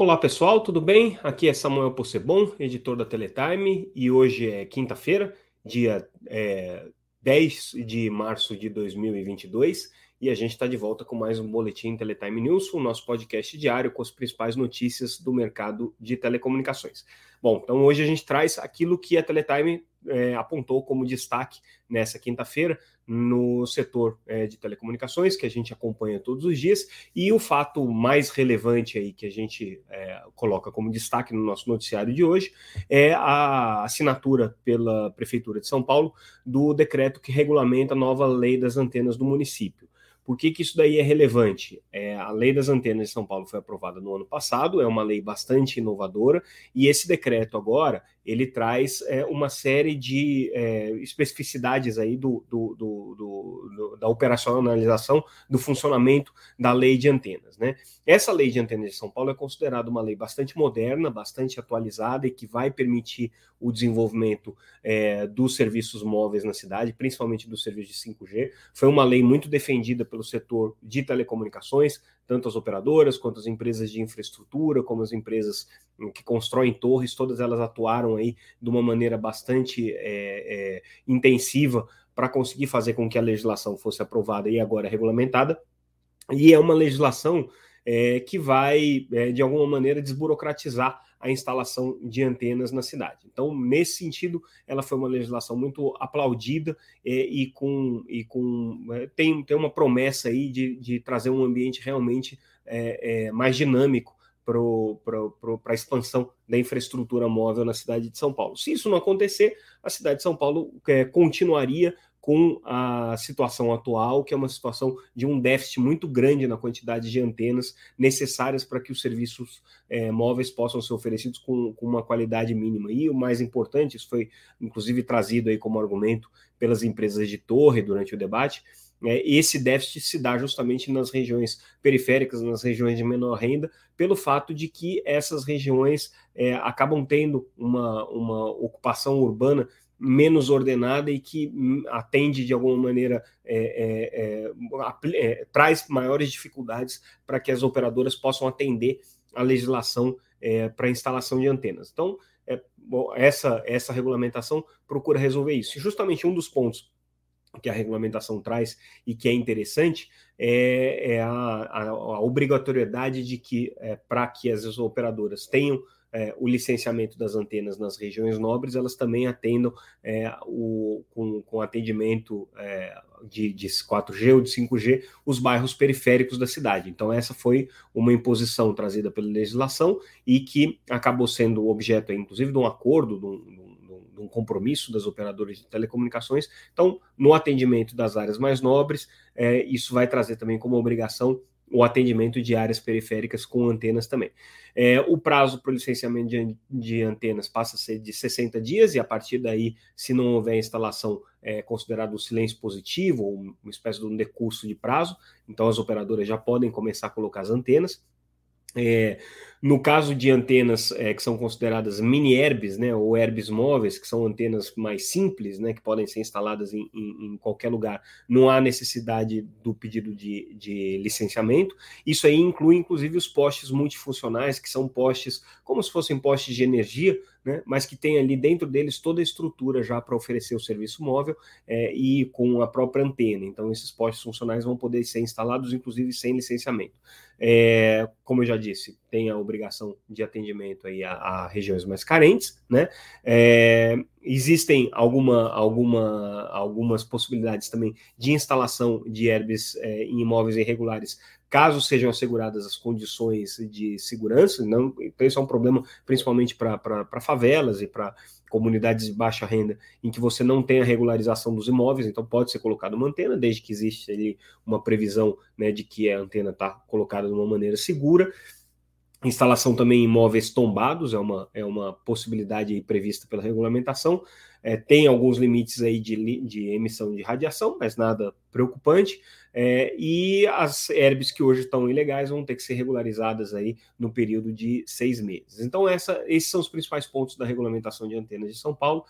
Olá pessoal, tudo bem? Aqui é Samuel Possebon, editor da Teletime, e hoje é quinta-feira, dia é, 10 de março de 2022, e a gente está de volta com mais um Boletim Teletime News, o nosso podcast diário com as principais notícias do mercado de telecomunicações. Bom, então hoje a gente traz aquilo que a Teletime é, apontou como destaque nessa quinta-feira no setor é, de telecomunicações, que a gente acompanha todos os dias, e o fato mais relevante aí que a gente é, coloca como destaque no nosso noticiário de hoje é a assinatura pela Prefeitura de São Paulo do decreto que regulamenta a nova lei das antenas do município. Por que, que isso daí é relevante? É, a lei das antenas de São Paulo foi aprovada no ano passado, é uma lei bastante inovadora, e esse decreto agora ele traz é, uma série de é, especificidades aí do, do, do, da operacionalização do funcionamento da lei de antenas. Né? Essa lei de antenas de São Paulo é considerada uma lei bastante moderna, bastante atualizada e que vai permitir o desenvolvimento é, dos serviços móveis na cidade, principalmente do serviço de 5G. Foi uma lei muito defendida pelo setor de telecomunicações, tanto as operadoras quanto as empresas de infraestrutura, como as empresas que constroem torres, todas elas atuaram aí de uma maneira bastante é, é, intensiva para conseguir fazer com que a legislação fosse aprovada e agora regulamentada. E é uma legislação é, que vai, é, de alguma maneira, desburocratizar a instalação de antenas na cidade. Então, nesse sentido, ela foi uma legislação muito aplaudida é, e com, e com é, tem, tem uma promessa aí de, de trazer um ambiente realmente é, é mais dinâmico para a expansão da infraestrutura móvel na cidade de São Paulo. Se isso não acontecer, a cidade de São Paulo é, continuaria com a situação atual, que é uma situação de um déficit muito grande na quantidade de antenas necessárias para que os serviços é, móveis possam ser oferecidos com, com, uma qualidade mínima. E o mais importante, isso foi inclusive trazido aí como argumento pelas empresas de torre durante o debate, é, esse déficit se dá justamente nas regiões periféricas, nas regiões de menor renda, pelo fato de que essas regiões é, acabam tendo uma, uma ocupação urbana menos ordenada e que hum, atende de alguma maneira é, é, é, é, traz maiores dificuldades para que as operadoras possam atender a legislação é, para instalação de antenas. Então, é, bom, essa, essa regulamentação procura resolver isso. Justamente um dos pontos que a regulamentação traz e que é interessante é, é a, a, a, obrigatoriedade de que, para que as operadoras tenham é, o licenciamento das antenas nas regiões nobres, elas também atendam é, o, com, com atendimento é, de, de 4G ou de 5G os bairros periféricos da cidade. Então, essa foi uma imposição trazida pela legislação e que acabou sendo objeto, inclusive, de um acordo, de um, de um compromisso das operadoras de telecomunicações. Então, no atendimento das áreas mais nobres, é, isso vai trazer também como obrigação o atendimento de áreas periféricas com antenas também. É, o prazo para o licenciamento de, de, antenas passa a ser de 60 dias, e a partir daí, se não houver instalação, é considerado um silêncio positivo, ou uma espécie de um decurso de prazo, então as operadoras já podem começar a colocar as antenas. É, no caso de antenas é, que são consideradas mini herbes, né, ou herbes móveis, que são antenas mais simples, né, que podem ser instaladas em, em, em qualquer lugar, não há necessidade do pedido de, de, licenciamento. Isso aí inclui, inclusive, os postes multifuncionais, que são postes como se fossem postes de energia, né, mas que tem ali dentro deles toda a estrutura já para oferecer o serviço móvel é, e com a própria antena. Então, esses postes funcionais vão poder ser instalados, inclusive, sem licenciamento. É, como eu já disse, tem a obrigação de atendimento aí a, a regiões mais carentes, né? É, existem alguma, alguma, algumas possibilidades também de instalação de herbes é, em imóveis irregulares, caso sejam asseguradas as condições de segurança. Não, então isso é um problema principalmente para favelas e para comunidades de baixa renda em que você não tem a regularização dos imóveis, então pode ser colocada uma antena, desde que existe ali uma previsão né, de que a antena está colocada de uma maneira segura. Instalação também em imóveis tombados é uma, é uma possibilidade prevista pela regulamentação. É, tem alguns limites aí de, de emissão de radiação, mas nada preocupante. É, e as herbes que hoje estão ilegais vão ter que ser regularizadas aí no período de seis meses. Então, essa, esses são os principais pontos da regulamentação de antenas de São Paulo,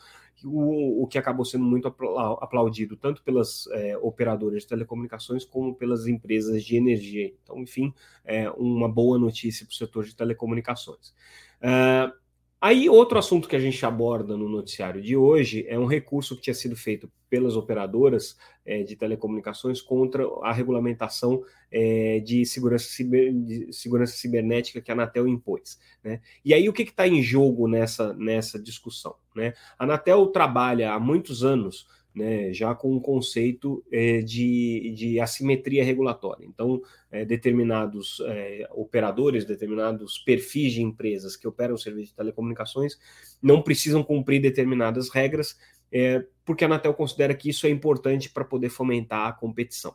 o, o que acabou sendo muito aplaudido tanto pelas é, operadoras de telecomunicações como pelas empresas de energia. Então, enfim, é uma boa notícia para o setor de telecomunicações. Uh, Aí, outro assunto que a gente aborda no noticiário de hoje é um recurso que tinha sido feito pelas operadoras é, de telecomunicações contra a regulamentação é, de, segurança ciber, de, segurança cibernética que a Anatel impôs. Né? E aí, o que está em jogo nessa, nessa discussão? Né? A Anatel trabalha há muitos anos né, já com um conceito é, de, de assimetria regulatória. Então, é, determinados é, operadores, determinados perfis de empresas que operam o serviço de telecomunicações não precisam cumprir determinadas regras, é, porque a Anatel considera que isso é importante para poder fomentar a competição.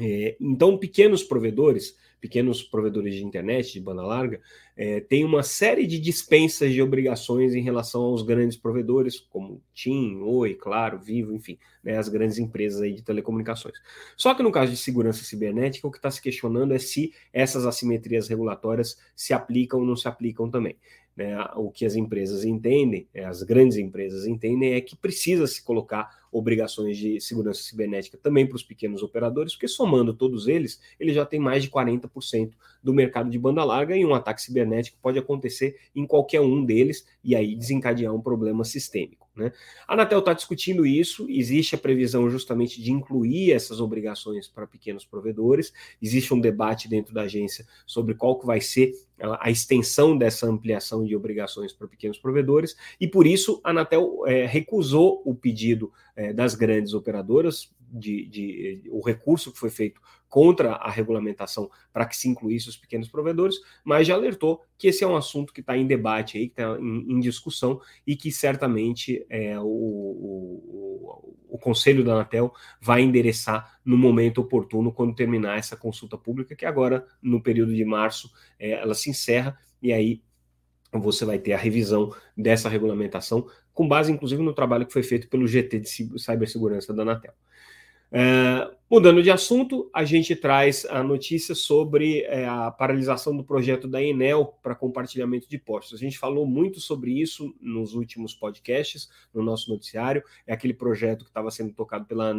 É, então, pequenos provedores pequenos provedores de internet, de banda larga, é, tem uma série de dispensas de obrigações em relação aos grandes provedores, como TIM, Oi, Claro, Vivo, enfim, né, as grandes empresas aí de telecomunicações. Só que no caso de segurança cibernética, o que está se questionando é se essas assimetrias regulatórias se aplicam ou não se aplicam também. Né, o que as empresas entendem, é, as grandes empresas entendem, é que precisa se colocar obrigações de segurança cibernética também para os pequenos operadores, porque somando todos eles, ele já tem mais de 40% do mercado de banda larga e um ataque cibernético pode acontecer em qualquer um deles e aí desencadear um problema sistêmico. Né? A Anatel está discutindo isso, existe a previsão justamente de incluir essas obrigações para pequenos provedores, existe um debate dentro da agência sobre qual que vai ser a extensão dessa ampliação de obrigações para pequenos provedores, e por isso a Anatel é, recusou o pedido é, das grandes operadoras, de, de, o recurso que foi feito contra a regulamentação para que se incluísse os pequenos provedores, mas já alertou que esse é um assunto que está em debate aí, que está em, em, discussão e que certamente é, o, o, o, Conselho da Anatel vai endereçar no momento oportuno quando terminar essa consulta pública, que agora, no período de março, é, ela se encerra e aí você vai ter a revisão dessa regulamentação, com base inclusive no trabalho que foi feito pelo GT de Cibersegurança da Anatel. É, mudando de assunto, a gente traz a notícia sobre é, a paralisação do projeto da Enel para compartilhamento de postos. A gente falou muito sobre isso nos últimos podcasts, no nosso noticiário. É aquele projeto que estava sendo tocado pela,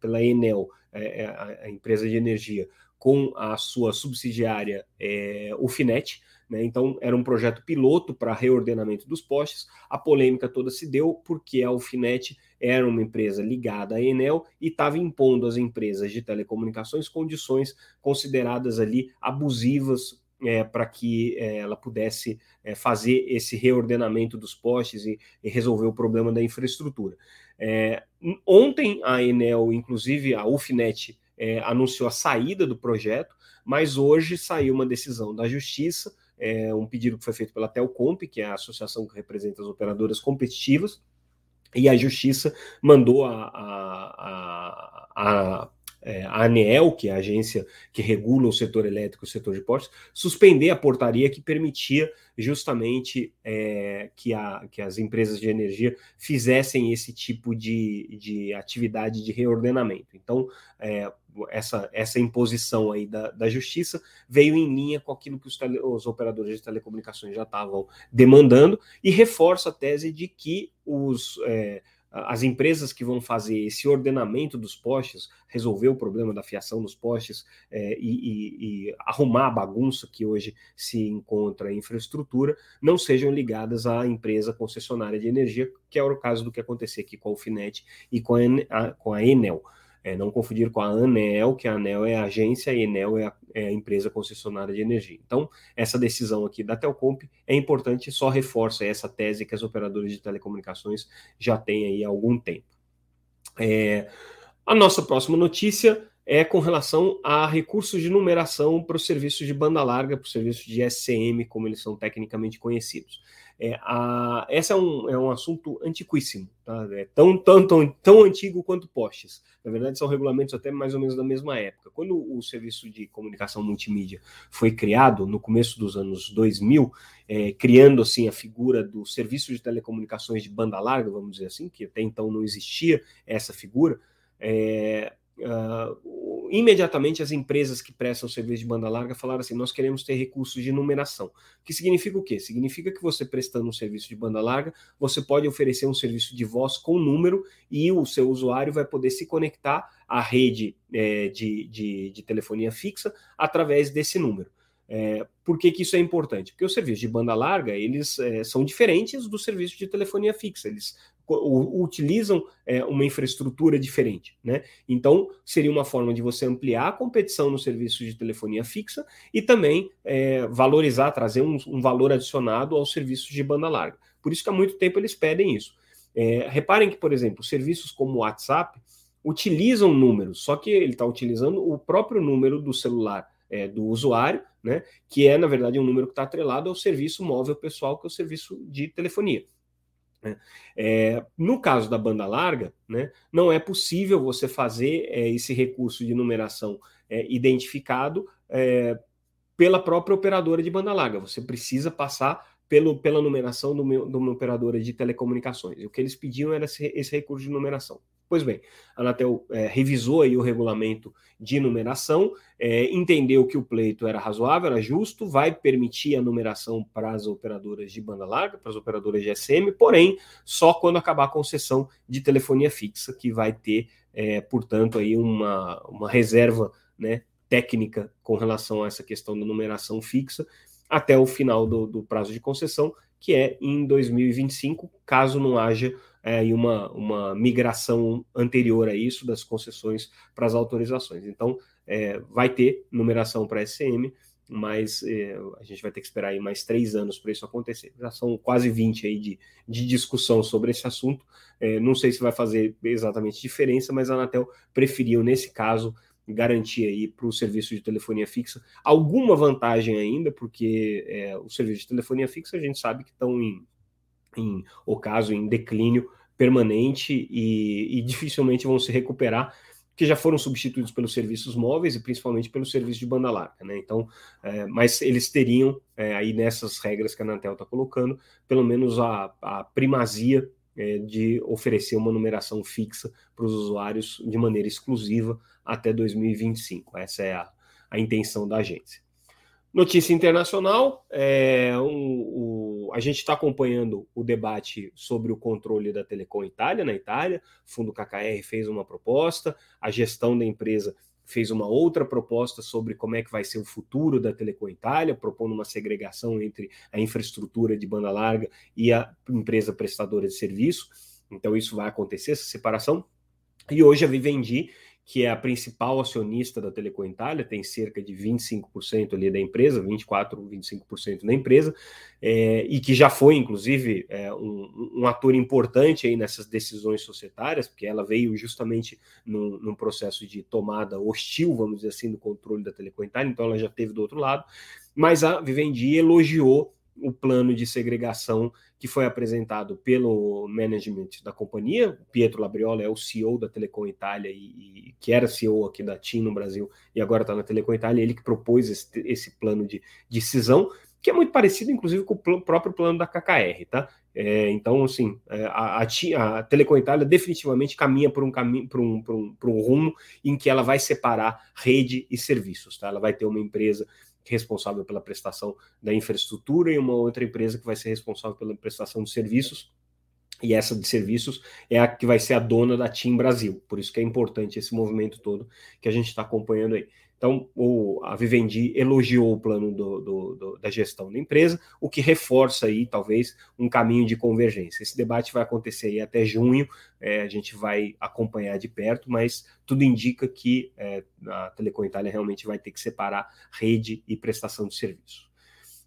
pela Enel, é, é, a, a, empresa de energia, com a sua subsidiária, é, o Finet né? Então, era um projeto piloto para reordenamento dos postes. A polêmica toda se deu porque a Alfinet era uma empresa ligada à Enel e estava impondo às empresas de telecomunicações condições consideradas ali abusivas é, para que é, ela pudesse é, fazer esse reordenamento dos postes e, e, resolver o problema da infraestrutura. É, ontem a Enel, inclusive a Ufinet, é, anunciou a saída do projeto, mas hoje saiu uma decisão da Justiça é um pedido que foi feito pela Telcomp, que é a associação que representa as operadoras competitivas, e a Justiça mandou a, a, a, a é, a ANEEL, que é a agência que regula o setor elétrico e o setor de postos, suspender a portaria que permitia justamente é, que, a, que as empresas de energia fizessem esse tipo de, de atividade de reordenamento. Então, é, essa, essa imposição aí da, da justiça veio em linha com aquilo que os, tele, os operadores de telecomunicações já estavam demandando e reforça a tese de que os é, as empresas que vão fazer esse ordenamento dos postes, resolver o problema da fiação dos postes é, e, e, e, arrumar a bagunça que hoje se encontra em infraestrutura, não sejam ligadas à empresa concessionária de energia, que é o caso do que aconteceu aqui com a Alfinet e com a, com a Enel. É, não confundir com a ANEL, que a ANEL é a agência e a Enel é a, é a, empresa concessionária de energia. Então, essa decisão aqui da Telcomp é importante, só reforça essa tese que as operadoras de telecomunicações já têm aí há algum tempo. É, a nossa próxima notícia é com relação a recursos de numeração para os serviços de banda larga, para os serviços de SCM, como eles são tecnicamente conhecidos. É, a, esse é um, é um assunto antiquíssimo, tá? é tão, tão, tão, tão antigo quanto postes. Na verdade, são regulamentos até mais ou menos da mesma época. Quando o serviço de comunicação multimídia foi criado, no começo dos anos 2000, é, criando assim a figura do serviço de telecomunicações de banda larga, vamos dizer assim, que até então não existia essa figura, é, Uh, imediatamente as empresas que prestam serviço de banda larga falaram assim: nós queremos ter recursos de numeração. Que significa o quê? Significa que você prestando um serviço de banda larga, você pode oferecer um serviço de voz com número e o seu usuário vai poder se conectar à rede é, de, de, de telefonia fixa através desse número. É, por que, que, isso é importante? Porque os serviços de banda larga eles é, são diferentes do serviço de telefonia fixa. Eles utilizam é, uma infraestrutura diferente, né? Então seria uma forma de você ampliar a competição no serviço de telefonia fixa e também é, valorizar, trazer um, um, valor adicionado aos serviços de banda larga. Por isso que há muito tempo eles pedem isso. É, reparem que, por exemplo, serviços como o WhatsApp utilizam números, só que ele está utilizando o próprio número do celular é, do usuário, né? Que é, na verdade, um número que está atrelado ao serviço móvel pessoal, que é o serviço de telefonia. Né? É, no caso da banda larga, né, não é possível você fazer é, esse recurso de numeração é, identificado é, pela própria operadora de banda larga. Você precisa passar pelo, pela numeração de uma operadora de telecomunicações. O que eles pediam era esse, esse recurso de numeração. Pois bem, a Anatel é, revisou aí o regulamento de numeração, é, entendeu que o pleito era razoável, era justo, vai permitir a numeração para as operadoras de banda larga, para as operadoras de SM, porém, só quando acabar a concessão de telefonia fixa, que vai ter, é, portanto, aí uma, uma reserva né, técnica com relação a essa questão da numeração fixa, até o final do, do prazo de concessão, que é em 2025, caso não haja é, uma, uma migração anterior a isso das concessões para as autorizações. Então, é, vai ter numeração para SM, mas é, a gente vai ter que esperar aí mais três anos para isso acontecer. Já são quase 20 aí de, de discussão sobre esse assunto. É, não sei se vai fazer exatamente diferença, mas a Anatel preferiu, nesse caso, garantir aí para o serviço de telefonia fixa alguma vantagem ainda, porque é, o serviço de telefonia fixa a gente sabe que estão em, em ocaso, em declínio permanente e, e, dificilmente vão se recuperar, que já foram substituídos pelos serviços móveis e principalmente pelo serviço de banda larga, né? Então, é, mas eles teriam é, aí nessas regras que a Anatel está colocando, pelo menos a, a primazia é, de oferecer uma numeração fixa para os usuários de maneira exclusiva até 2025. Essa é a, a intenção da agência. Notícia internacional: é, um, a gente está acompanhando o debate sobre o controle da Telecom Itália na Itália. O fundo KKR fez uma proposta, a gestão da empresa fez uma outra proposta sobre como é que vai ser o futuro da Telecom Itália, propondo uma segregação entre a infraestrutura de banda larga e a empresa prestadora de serviço. Então, isso vai acontecer, essa separação. E hoje a Vivendi que é a principal acionista da Telecom Itália, tem cerca de 25% ali da empresa, 24%, 25% da empresa, é, e que já foi, inclusive, é, um, um, ator importante aí nessas decisões societárias, porque ela veio justamente num, num, processo de tomada hostil, vamos dizer assim, do controle da Telecom Itália, então ela já teve do outro lado, mas a Vivendi elogiou o plano de segregação que foi apresentado pelo management da companhia. Pietro Labriola é o CEO da Telecom Itália e, e que era CEO aqui da TIM no Brasil e agora está na Telecom Itália. Ele que propôs esse, esse plano de, de cisão, que é muito parecido, inclusive, com o próprio plano da KKR, tá? É, então, assim, é, a, a, a Telecom Itália definitivamente caminha por um caminho, por um, por um, por um rumo em que ela vai separar rede e serviços, tá? Ela vai ter uma empresa responsável pela prestação da infraestrutura e uma outra empresa que vai ser responsável pela prestação de serviços. E essa de serviços é a que vai ser a dona da TIM Brasil. Por isso que é importante esse movimento todo que a gente está acompanhando aí. Então, o, a Vivendi elogiou o plano do, do, do, da gestão da empresa, o que reforça aí, talvez, um caminho de convergência. Esse debate vai acontecer aí até junho, é, a gente vai acompanhar de perto, mas tudo indica que é, a Telecom Itália realmente vai ter que separar rede e prestação de serviço.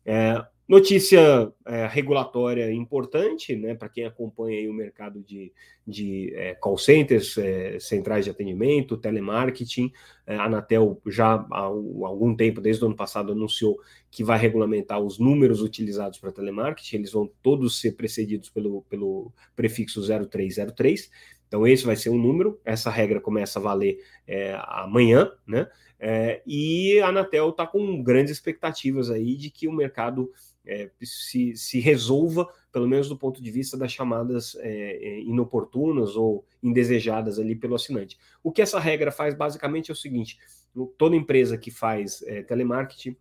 É, Notícia é, regulatória importante, né, para quem acompanha o mercado de, de é, call centers, é, centrais de atendimento, telemarketing. É, a Anatel já há algum tempo, desde o ano passado, anunciou que vai regulamentar os números utilizados para telemarketing. Eles vão todos ser precedidos pelo, pelo prefixo 0303. Então, esse vai ser um número. Essa regra começa a valer é, amanhã, né? É, e a Anatel está com grandes expectativas aí de que o mercado é, se, se, resolva, pelo menos do ponto de vista das chamadas é, é, inoportunas ou indesejadas ali pelo assinante. O que essa regra faz basicamente é o seguinte: toda empresa que faz é, telemarketing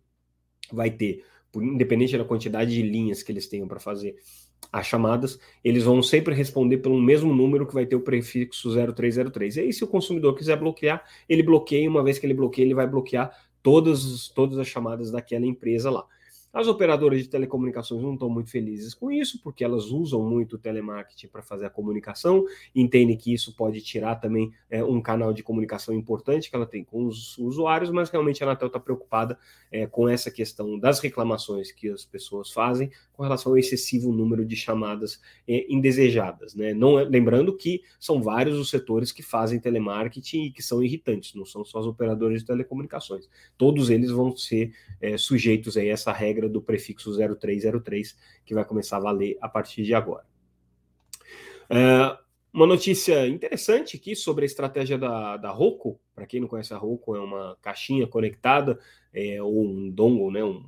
vai ter, independente da quantidade de linhas que eles tenham para fazer as chamadas, eles vão sempre responder pelo mesmo número que vai ter o prefixo 0303. E aí, se o consumidor quiser bloquear, ele bloqueia, uma vez que ele bloqueia, ele vai bloquear todas, todas as chamadas daquela empresa lá. As operadoras de telecomunicações não estão muito felizes com isso, porque elas usam muito o telemarketing para fazer a comunicação, entendem que isso pode tirar também é, um canal de comunicação importante que ela tem com os usuários, mas realmente a Anatel está preocupada é, com essa questão das reclamações que as pessoas fazem com relação ao excessivo número de chamadas é, indesejadas. Né? Não, é, lembrando que são vários os setores que fazem telemarketing e que são irritantes, não são só as operadoras de telecomunicações. Todos eles vão ser é, sujeitos a essa regra regra do prefixo 0303, que vai começar a valer a partir de agora. É, uma notícia interessante aqui sobre a estratégia da, da Roku. Para quem não conhece a Roku, é uma caixinha conectada, é, ou um dongle, né, um,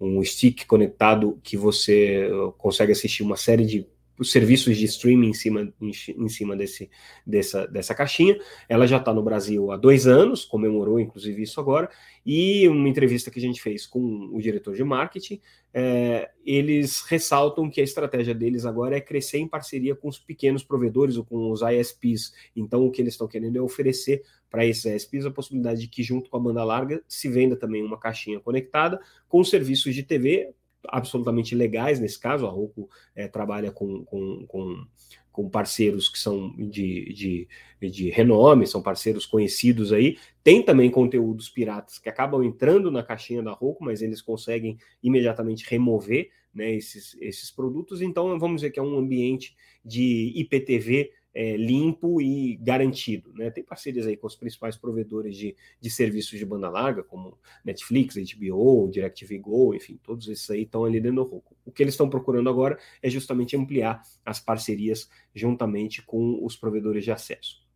um, um stick conectado que você consegue assistir uma série de os serviços de streaming em cima, em, em cima desse, dessa, dessa caixinha. Ela já está no Brasil há dois anos, comemorou inclusive isso agora, e uma entrevista que a gente fez com o diretor de marketing, é, eles ressaltam que a estratégia deles agora é crescer em parceria com os pequenos provedores ou com os ISPs. Então, o que eles estão querendo é oferecer para esses ISPs a possibilidade de que, junto com a banda larga, se venda também uma caixinha conectada com serviços de TV, absolutamente legais nesse caso. A Roku é, trabalha com, com, com, com, parceiros que são de, de, de renome, são parceiros conhecidos aí. Tem também conteúdos piratas que acabam entrando na caixinha da Roku, mas eles conseguem imediatamente remover né, esses, esses produtos. Então, vamos dizer que é um ambiente de IPTV é, limpo e garantido. Né? Tem parcerias aí com os principais provedores de, de serviços de banda larga, como Netflix, HBO, DirecTV Go, enfim, todos esses aí estão ali dentro do Roku. O que eles estão procurando agora é justamente ampliar as parcerias juntamente com os provedores de acesso.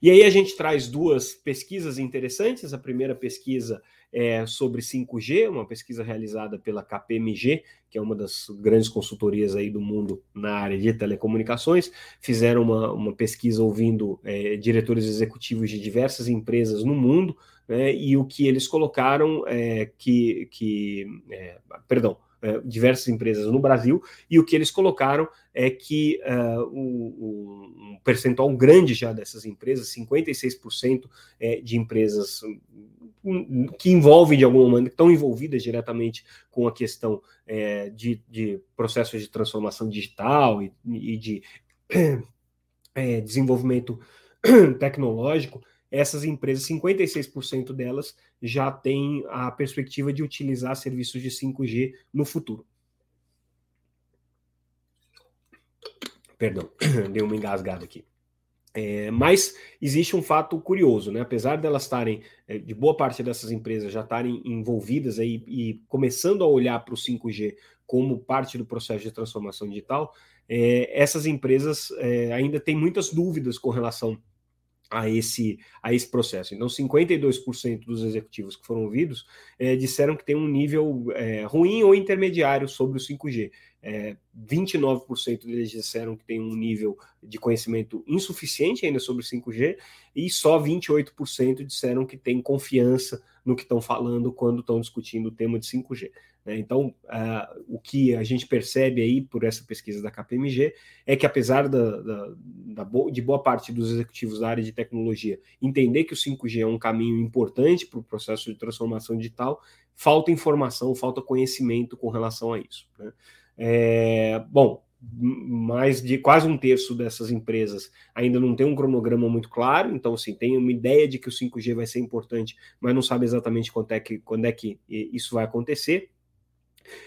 E aí a gente traz duas pesquisas interessantes. A primeira pesquisa é sobre 5G, uma pesquisa realizada pela KPMG, que é uma das grandes consultorias aí do mundo na área de telecomunicações. Fizeram uma, uma pesquisa ouvindo é, diretores executivos de diversas empresas no mundo, né, e o que eles colocaram é que, que é, perdão, é, diversas empresas no Brasil, e o que eles colocaram é que uh, um, um, percentual grande já dessas empresas, 56% é, de empresas hum, que envolvem de alguma maneira, estão envolvidas diretamente com a questão é, de, de, processos de transformação digital e, e de é, desenvolvimento tecnológico, essas empresas, 56% delas já têm a perspectiva de utilizar serviços de 5G no futuro. Perdão, dei uma engasgada aqui. É, mas existe um fato curioso, né? Apesar delas estarem, é, de boa parte dessas empresas já estarem envolvidas aí e começando a olhar para o 5G como parte do processo de transformação digital, é, essas empresas é, ainda têm muitas dúvidas com relação a esse, a esse processo. Então, 52% dos executivos que foram ouvidos é, disseram que tem um nível é, ruim ou intermediário sobre o 5G. É, 29% deles disseram que tem um nível de conhecimento insuficiente ainda sobre 5G, e só 28% disseram que tem confiança no que estão falando quando estão discutindo o tema de 5G. Né? Então, uh, o que a gente percebe aí por essa pesquisa da KPMG é que, apesar da, da, da bo de boa parte dos executivos da área de tecnologia entender que o 5G é um caminho importante para o processo de transformação digital, falta informação, falta conhecimento com relação a isso. Né? É, bom, mais de quase um terço dessas empresas ainda não tem um cronograma muito claro, então assim, tem uma ideia de que o 5G vai ser importante, mas não sabe exatamente quando é que, quando é que isso vai acontecer.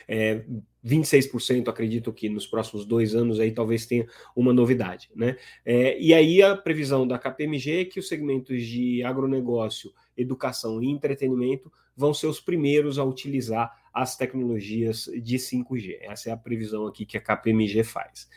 É, 26% acredito que nos próximos dois anos aí talvez tenha uma novidade, né? É, e aí a previsão da KPMG é que os segmentos de agronegócio, educação e entretenimento vão ser os primeiros a utilizar as tecnologias de 5G. Essa é a previsão aqui que a KPMG faz.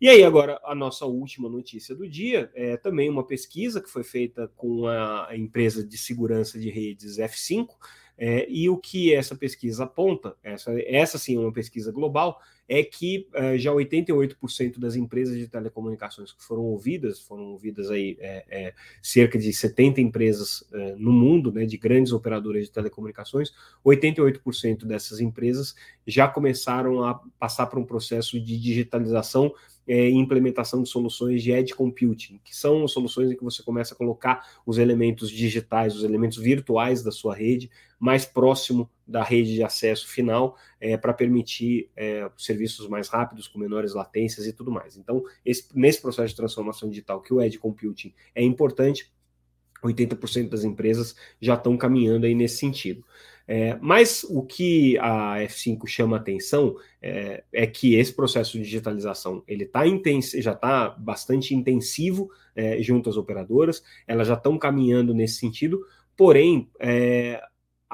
E aí, agora, a nossa última notícia do dia é também uma pesquisa que foi feita com a empresa de segurança de redes F5, é, e o que essa pesquisa aponta, essa, essa sim é uma pesquisa global, é que uh, já 88% das empresas de telecomunicações que foram ouvidas, foram ouvidas aí é, é, cerca de 70 empresas é, no mundo, né, de grandes operadoras de telecomunicações, 88% dessas empresas já começaram a passar por um processo de digitalização é, implementação de soluções de edge computing, que são soluções em que você começa a colocar os elementos digitais, os elementos virtuais da sua rede mais próximo da rede de acesso final é, para permitir é, serviços mais rápidos, com menores latências e tudo mais. Então, esse, nesse processo de transformação digital que o edge computing é importante, 80% das empresas já estão caminhando aí nesse sentido. É, mas o que a F5 chama atenção é, é, que esse processo de digitalização ele tá já está bastante intensivo é, junto às operadoras, elas já estão caminhando nesse sentido, porém é,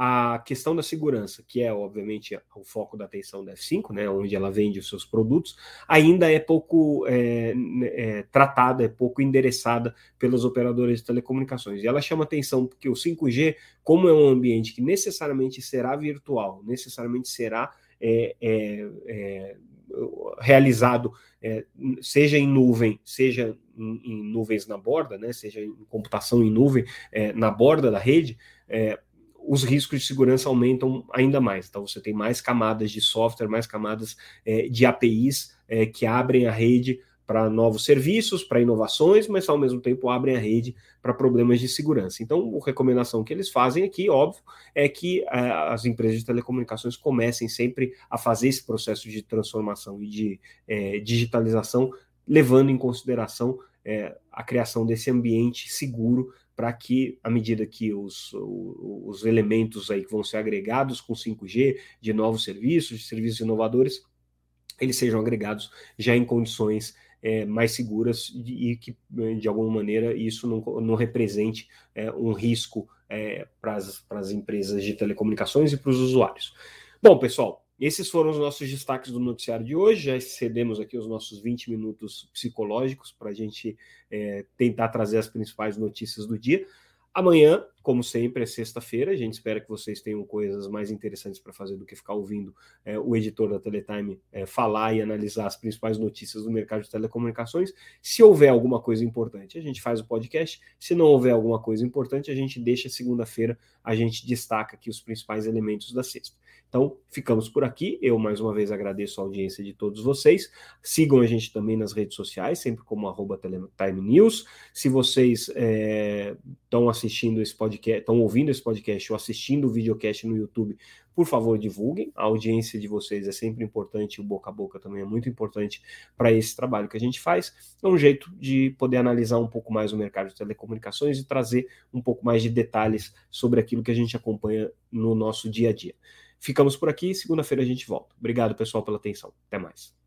a questão da segurança, que é obviamente o foco da atenção da F5, né, onde ela vende os seus produtos, ainda é pouco é, é, tratada, é pouco endereçada pelas operadoras de telecomunicações. E ela chama atenção porque o 5G, como é um ambiente que necessariamente será virtual, necessariamente será é, é, é realizado, é, seja em nuvem, seja em, em, nuvens na borda, né, seja em computação em nuvem na borda da rede, os riscos de segurança aumentam ainda mais. Então, você tem mais camadas de software, mais camadas é, de APIs é, que abrem a rede para novos serviços, para inovações, mas ao mesmo tempo abrem a rede para problemas de segurança. Então, a recomendação que eles fazem aqui, óbvio, é que é, as empresas de telecomunicações comecem sempre a fazer esse processo de transformação e de é, digitalização, levando em consideração é, a criação desse ambiente seguro para que, à medida que os, os elementos aí que vão ser agregados com 5G, de novos serviços, de serviços inovadores, eles sejam agregados já em condições é, mais seguras e que, de alguma maneira, isso não, não represente é, um risco é, para as empresas de telecomunicações e para os usuários. Bom, pessoal, esses foram os nossos destaques do noticiário de hoje. Já excedemos aqui os nossos 20 minutos psicológicos para a gente é, tentar trazer as principais notícias do dia. Amanhã, como sempre, é sexta-feira. A gente espera que vocês tenham coisas mais interessantes para fazer do que ficar ouvindo é, o editor da Teletime é, falar e analisar as principais notícias do mercado de telecomunicações. Se houver alguma coisa importante, a gente faz o podcast. Se não houver alguma coisa importante, a gente deixa segunda-feira, a gente destaca aqui os principais elementos da sexta. Então, ficamos por aqui. Eu, mais uma vez, agradeço a audiência de todos vocês. Sigam a gente também nas redes sociais, sempre como arroba News. Se vocês estão é, assistindo esse podcast, estão ouvindo esse podcast ou assistindo o videocast no YouTube, por favor, divulguem. A audiência de vocês é sempre importante, o boca a boca também é muito importante para esse trabalho que a gente faz. É um jeito de poder analisar um pouco mais o mercado de telecomunicações e trazer um pouco mais de detalhes sobre aquilo que a gente acompanha no nosso dia a dia. Ficamos por aqui, segunda-feira a gente volta. Obrigado, pessoal, pela atenção. Até mais.